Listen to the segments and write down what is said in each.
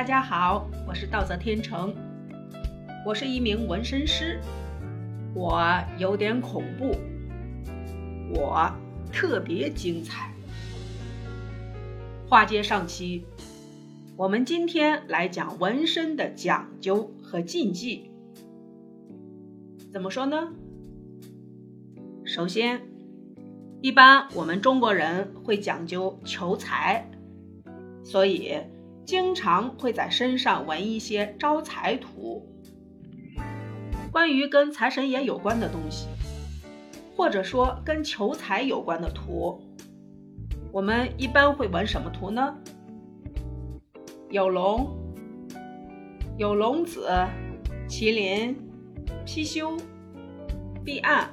大家好，我是道泽天成，我是一名纹身师，我有点恐怖，我特别精彩。话接上期，我们今天来讲纹身的讲究和禁忌。怎么说呢？首先，一般我们中国人会讲究求财，所以。经常会在身上纹一些招财图，关于跟财神爷有关的东西，或者说跟求财有关的图，我们一般会纹什么图呢？有龙、有龙子、麒麟、貔貅、彼岸，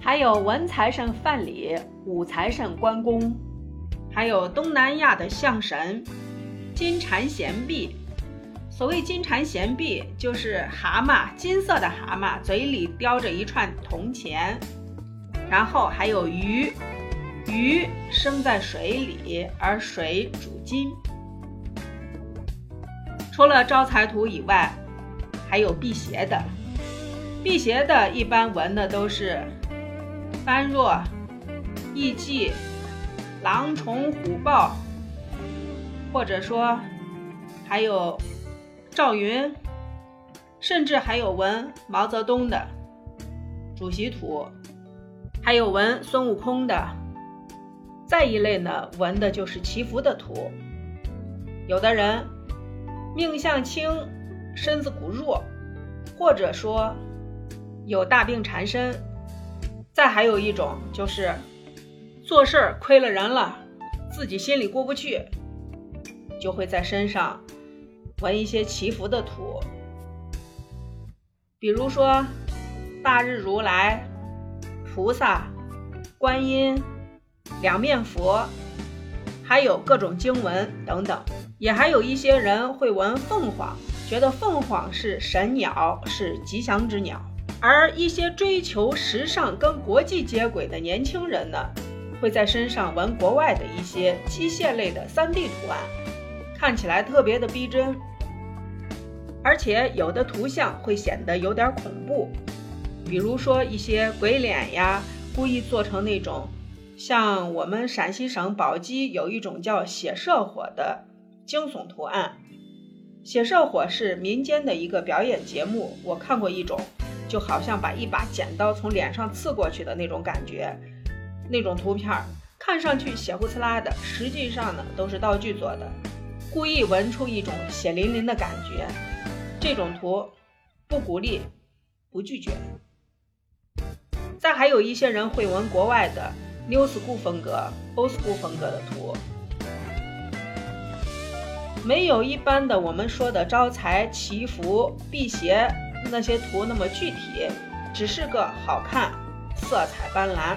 还有文财神范蠡、武财神关公，还有东南亚的象神。金蝉衔璧，所谓金蝉衔璧，就是蛤蟆，金色的蛤蟆，嘴里叼着一串铜钱，然后还有鱼，鱼生在水里，而水主金。除了招财图以外，还有辟邪的，辟邪的一般纹的都是般若、艺伎、狼虫虎豹。或者说，还有赵云，甚至还有纹毛泽东的主席图，还有纹孙悟空的。再一类呢，纹的就是祈福的图。有的人命相轻，身子骨弱，或者说有大病缠身。再还有一种就是做事儿亏了人了，自己心里过不去。就会在身上纹一些祈福的图，比如说大日如来、菩萨、观音、两面佛，还有各种经文等等。也还有一些人会纹凤凰，觉得凤凰是神鸟，是吉祥之鸟。而一些追求时尚跟国际接轨的年轻人呢，会在身上纹国外的一些机械类的 3D 图案。看起来特别的逼真，而且有的图像会显得有点恐怖，比如说一些鬼脸呀，故意做成那种像我们陕西省宝鸡有一种叫血射火的惊悚图案。血射火是民间的一个表演节目，我看过一种，就好像把一把剪刀从脸上刺过去的那种感觉，那种图片看上去血呼呲啦的，实际上呢都是道具做的。故意纹出一种血淋淋的感觉，这种图不鼓励，不拒绝。再还有一些人会纹国外的 New School 风格、Old School 风格的图，没有一般的我们说的招财、祈福、辟邪那些图那么具体，只是个好看、色彩斑斓。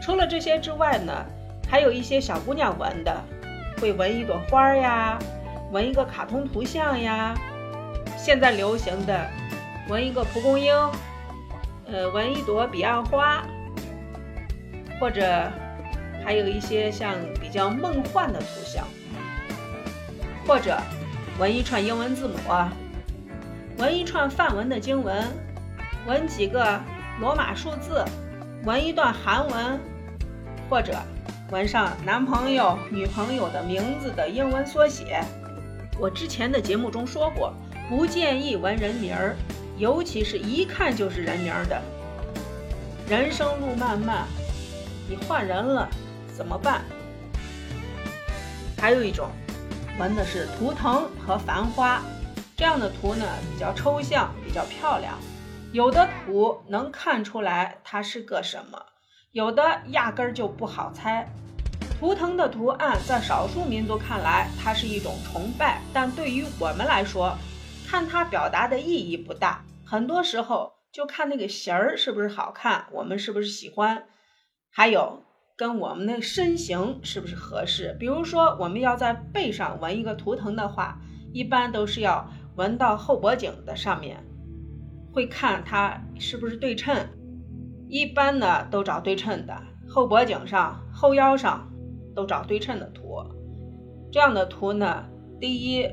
除了这些之外呢？还有一些小姑娘纹的，会纹一朵花呀，纹一个卡通图像呀。现在流行的，纹一个蒲公英，呃，纹一朵彼岸花，或者还有一些像比较梦幻的图像，或者纹一串英文字母啊，纹一串梵文的经文，纹几个罗马数字，纹一段韩文，或者。纹上男朋友、女朋友的名字的英文缩写。我之前的节目中说过，不建议纹人名儿，尤其是一看就是人名的。人生路漫漫，你换人了怎么办？还有一种，纹的是图腾和繁花，这样的图呢比较抽象，比较漂亮。有的图能看出来它是个什么。有的压根儿就不好猜。图腾的图案在少数民族看来，它是一种崇拜，但对于我们来说，看它表达的意义不大。很多时候就看那个形儿是不是好看，我们是不是喜欢，还有跟我们的身形是不是合适。比如说，我们要在背上纹一个图腾的话，一般都是要纹到后脖颈的上面，会看它是不是对称。一般呢都找对称的，后脖颈上、后腰上都找对称的图。这样的图呢，第一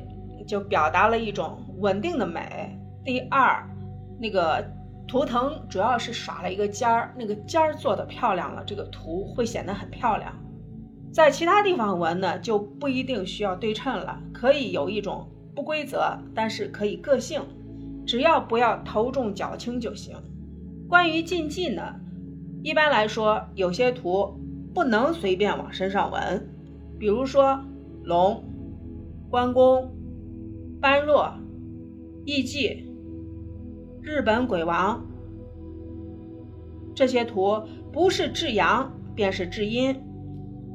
就表达了一种稳定的美，第二，那个图腾主要是耍了一个尖儿，那个尖儿做的漂亮了，这个图会显得很漂亮。在其他地方纹呢，就不一定需要对称了，可以有一种不规则，但是可以个性，只要不要头重脚轻就行。关于禁忌呢，一般来说，有些图不能随便往身上纹，比如说龙、关公、般若、艺伎、日本鬼王这些图，不是至阳便是至阴。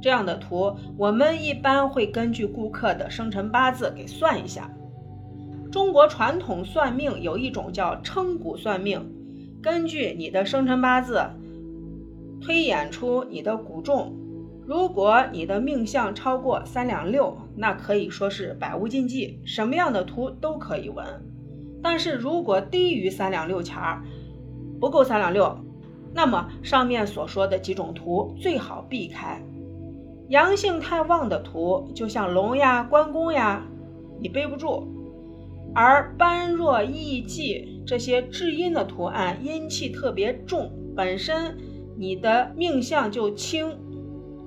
这样的图，我们一般会根据顾客的生辰八字给算一下。中国传统算命有一种叫称骨算命。根据你的生辰八字推演出你的骨重，如果你的命相超过三两六，那可以说是百无禁忌，什么样的图都可以纹。但是如果低于三两六钱儿，不够三两六，那么上面所说的几种图最好避开。阳性太旺的图，就像龙呀、关公呀，你背不住；而般若、艺伎。这些至阴的图案，阴气特别重，本身你的命相就轻，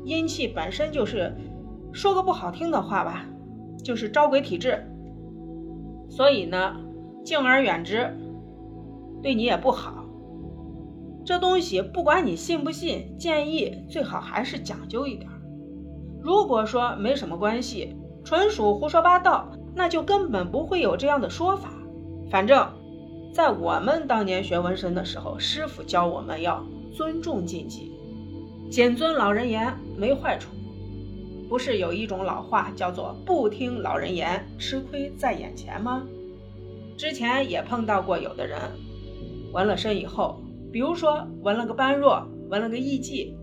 阴气本身就是，说个不好听的话吧，就是招鬼体质。所以呢，敬而远之，对你也不好。这东西不管你信不信，建议最好还是讲究一点。如果说没什么关系，纯属胡说八道，那就根本不会有这样的说法。反正。在我们当年学纹身的时候，师傅教我们要尊重禁忌，谨遵老人言没坏处。不是有一种老话叫做“不听老人言，吃亏在眼前”吗？之前也碰到过有的人纹了身以后，比如说纹了个般若，纹了个艺伎，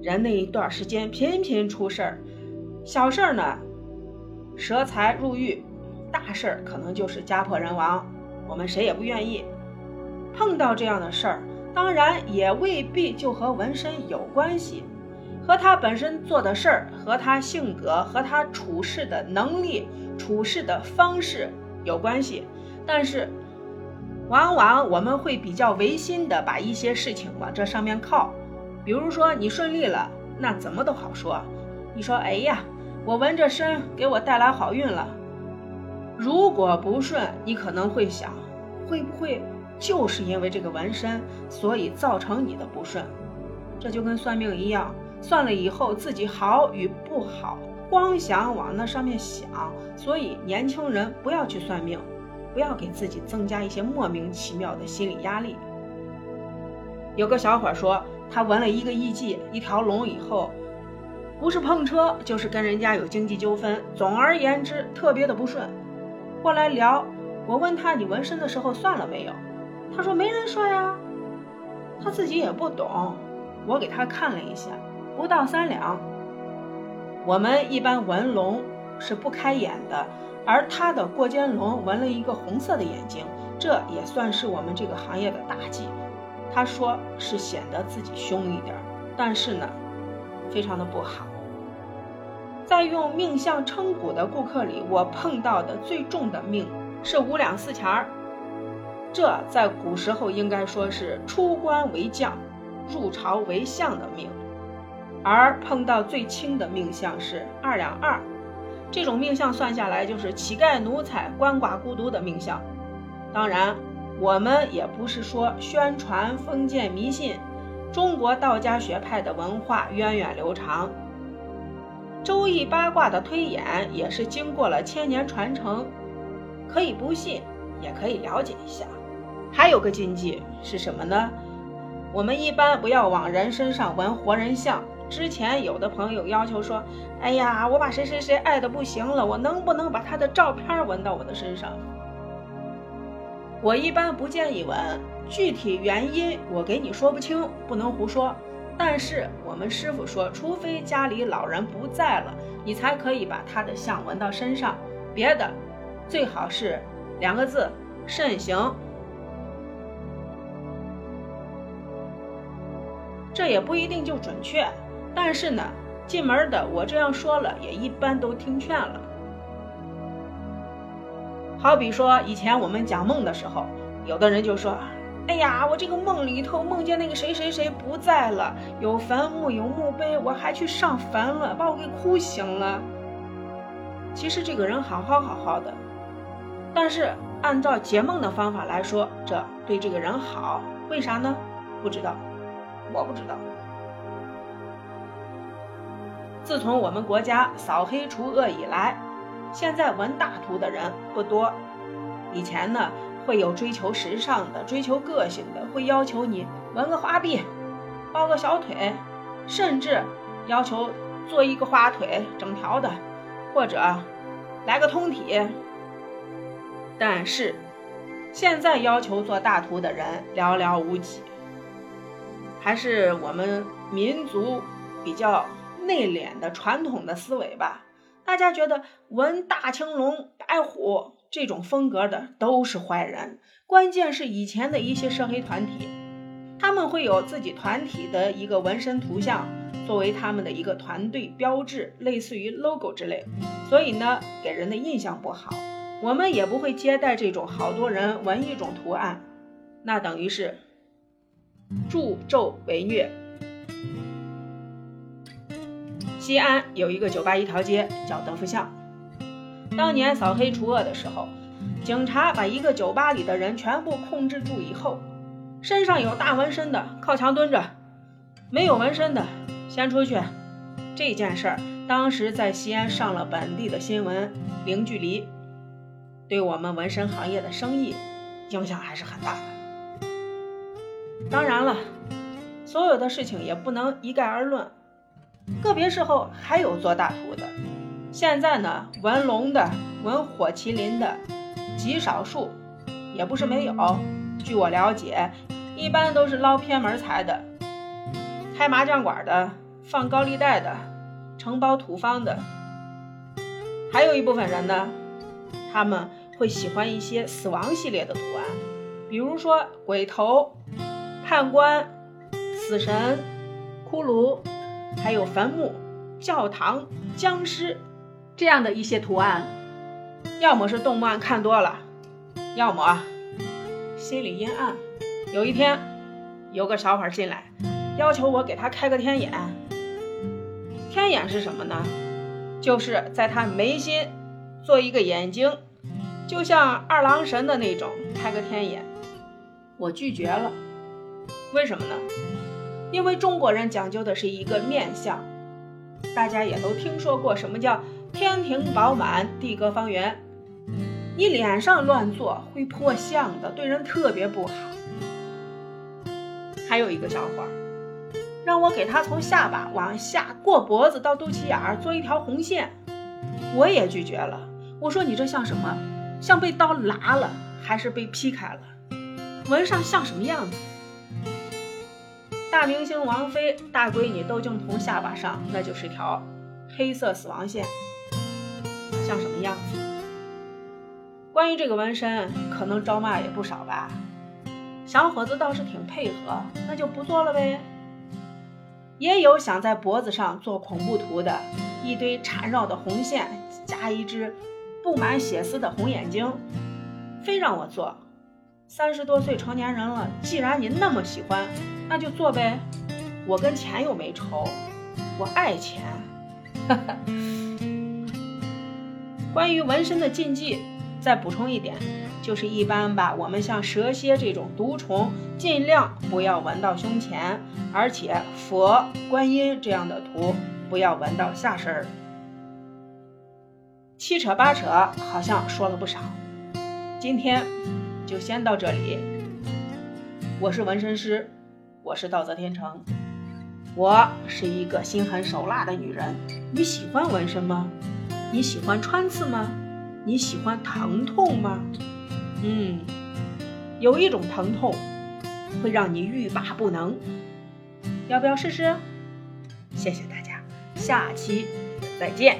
人那一段时间频频出事儿，小事儿呢，蛇财入狱；大事儿可能就是家破人亡。我们谁也不愿意碰到这样的事儿，当然也未必就和纹身有关系，和他本身做的事儿、和他性格、和他处事的能力、处事的方式有关系。但是，往往我们会比较违心的把一些事情往这上面靠。比如说你顺利了，那怎么都好说。你说，哎呀，我纹着身给我带来好运了。如果不顺，你可能会想，会不会就是因为这个纹身，所以造成你的不顺？这就跟算命一样，算了以后自己好与不好，光想往那上面想。所以年轻人不要去算命，不要给自己增加一些莫名其妙的心理压力。有个小伙说，他纹了一个艺妓，一条龙以后，不是碰车，就是跟人家有经济纠纷，总而言之，特别的不顺。过来聊，我问他你纹身的时候算了没有？他说没人说呀，他自己也不懂。我给他看了一下，不到三两。我们一般纹龙是不开眼的，而他的过肩龙纹了一个红色的眼睛，这也算是我们这个行业的大忌。他说是显得自己凶一点，但是呢，非常的不好。在用命相称骨的顾客里，我碰到的最重的命是五两四钱儿。这在古时候应该说是出关为将，入朝为相的命。而碰到最轻的命相是二两二，这种命相算下来就是乞丐奴才、鳏寡孤独的命相。当然，我们也不是说宣传封建迷信，中国道家学派的文化源远流长。周易八卦的推演也是经过了千年传承，可以不信，也可以了解一下。还有个禁忌是什么呢？我们一般不要往人身上纹活人像。之前有的朋友要求说：“哎呀，我把谁谁谁爱的不行了，我能不能把他的照片纹到我的身上？”我一般不建议纹，具体原因我给你说不清，不能胡说。但是我们师傅说，除非家里老人不在了，你才可以把他的像纹到身上。别的，最好是两个字：慎行。这也不一定就准确，但是呢，进门的我这样说了，也一般都听劝了。好比说以前我们讲梦的时候，有的人就说：“哎呀，我这个梦里头梦见那个谁谁谁不在了，有坟墓有墓碑，我还去上坟了，把我给哭醒了。”其实这个人好好好好的，但是按照解梦的方法来说，这对这个人好，为啥呢？不知道，我不知道。自从我们国家扫黑除恶以来，现在纹大图的人不多。以前呢，会有追求时尚的、追求个性的，会要求你纹个花臂、包个小腿，甚至要求做一个花腿整条的，或者来个通体。但是现在要求做大图的人寥寥无几，还是我们民族比较。内敛的传统的思维吧，大家觉得纹大青龙、白虎这种风格的都是坏人。关键是以前的一些涉黑团体，他们会有自己团体的一个纹身图像作为他们的一个团队标志，类似于 logo 之类，所以呢，给人的印象不好。我们也不会接待这种好多人纹一种图案，那等于是助纣为虐。西安有一个酒吧一条街叫德福巷。当年扫黑除恶的时候，警察把一个酒吧里的人全部控制住以后，身上有大纹身的靠墙蹲着，没有纹身的先出去。这件事儿当时在西安上了本地的新闻，零距离，对我们纹身行业的生意影响还是很大的。当然了，所有的事情也不能一概而论。个别时候还有做大图的，现在呢，纹龙的、纹火麒麟的极少数，也不是没有。据我了解，一般都是捞偏门财的，开麻将馆的、放高利贷的、承包土方的。还有一部分人呢，他们会喜欢一些死亡系列的图案，比如说鬼头、判官、死神、骷髅。还有坟墓、教堂、僵尸这样的一些图案，要么是动漫看多了，要么心里阴暗。有一天，有个小伙进来，要求我给他开个天眼。天眼是什么呢？就是在他眉心做一个眼睛，就像二郎神的那种，开个天眼。我拒绝了，为什么呢？因为中国人讲究的是一个面相，大家也都听说过什么叫天庭饱满，地阁方圆。你脸上乱做会破相的，对人特别不好。还有一个小伙儿，让我给他从下巴往下过脖子到肚脐眼儿做一条红线，我也拒绝了。我说你这像什么？像被刀剌了，还是被劈开了？纹上像什么样子？大明星王菲大闺女窦靖童下巴上那就是条黑色死亡线，像什么样子？关于这个纹身，可能招骂也不少吧。小伙子倒是挺配合，那就不做了呗。也有想在脖子上做恐怖图的，一堆缠绕的红线，加一只布满血丝的红眼睛，非让我做。三十多岁成年人了，既然你那么喜欢。那就做呗，我跟钱又没仇，我爱钱。哈 哈关于纹身的禁忌，再补充一点，就是一般吧，我们像蛇蝎这种毒虫，尽量不要纹到胸前，而且佛、观音这样的图不要纹到下身儿。七扯八扯，好像说了不少，今天就先到这里。我是纹身师。我是道泽天成，我是一个心狠手辣的女人。你喜欢纹身吗？你喜欢穿刺吗？你喜欢疼痛吗？嗯，有一种疼痛会让你欲罢不能，要不要试试？谢谢大家，下期再见。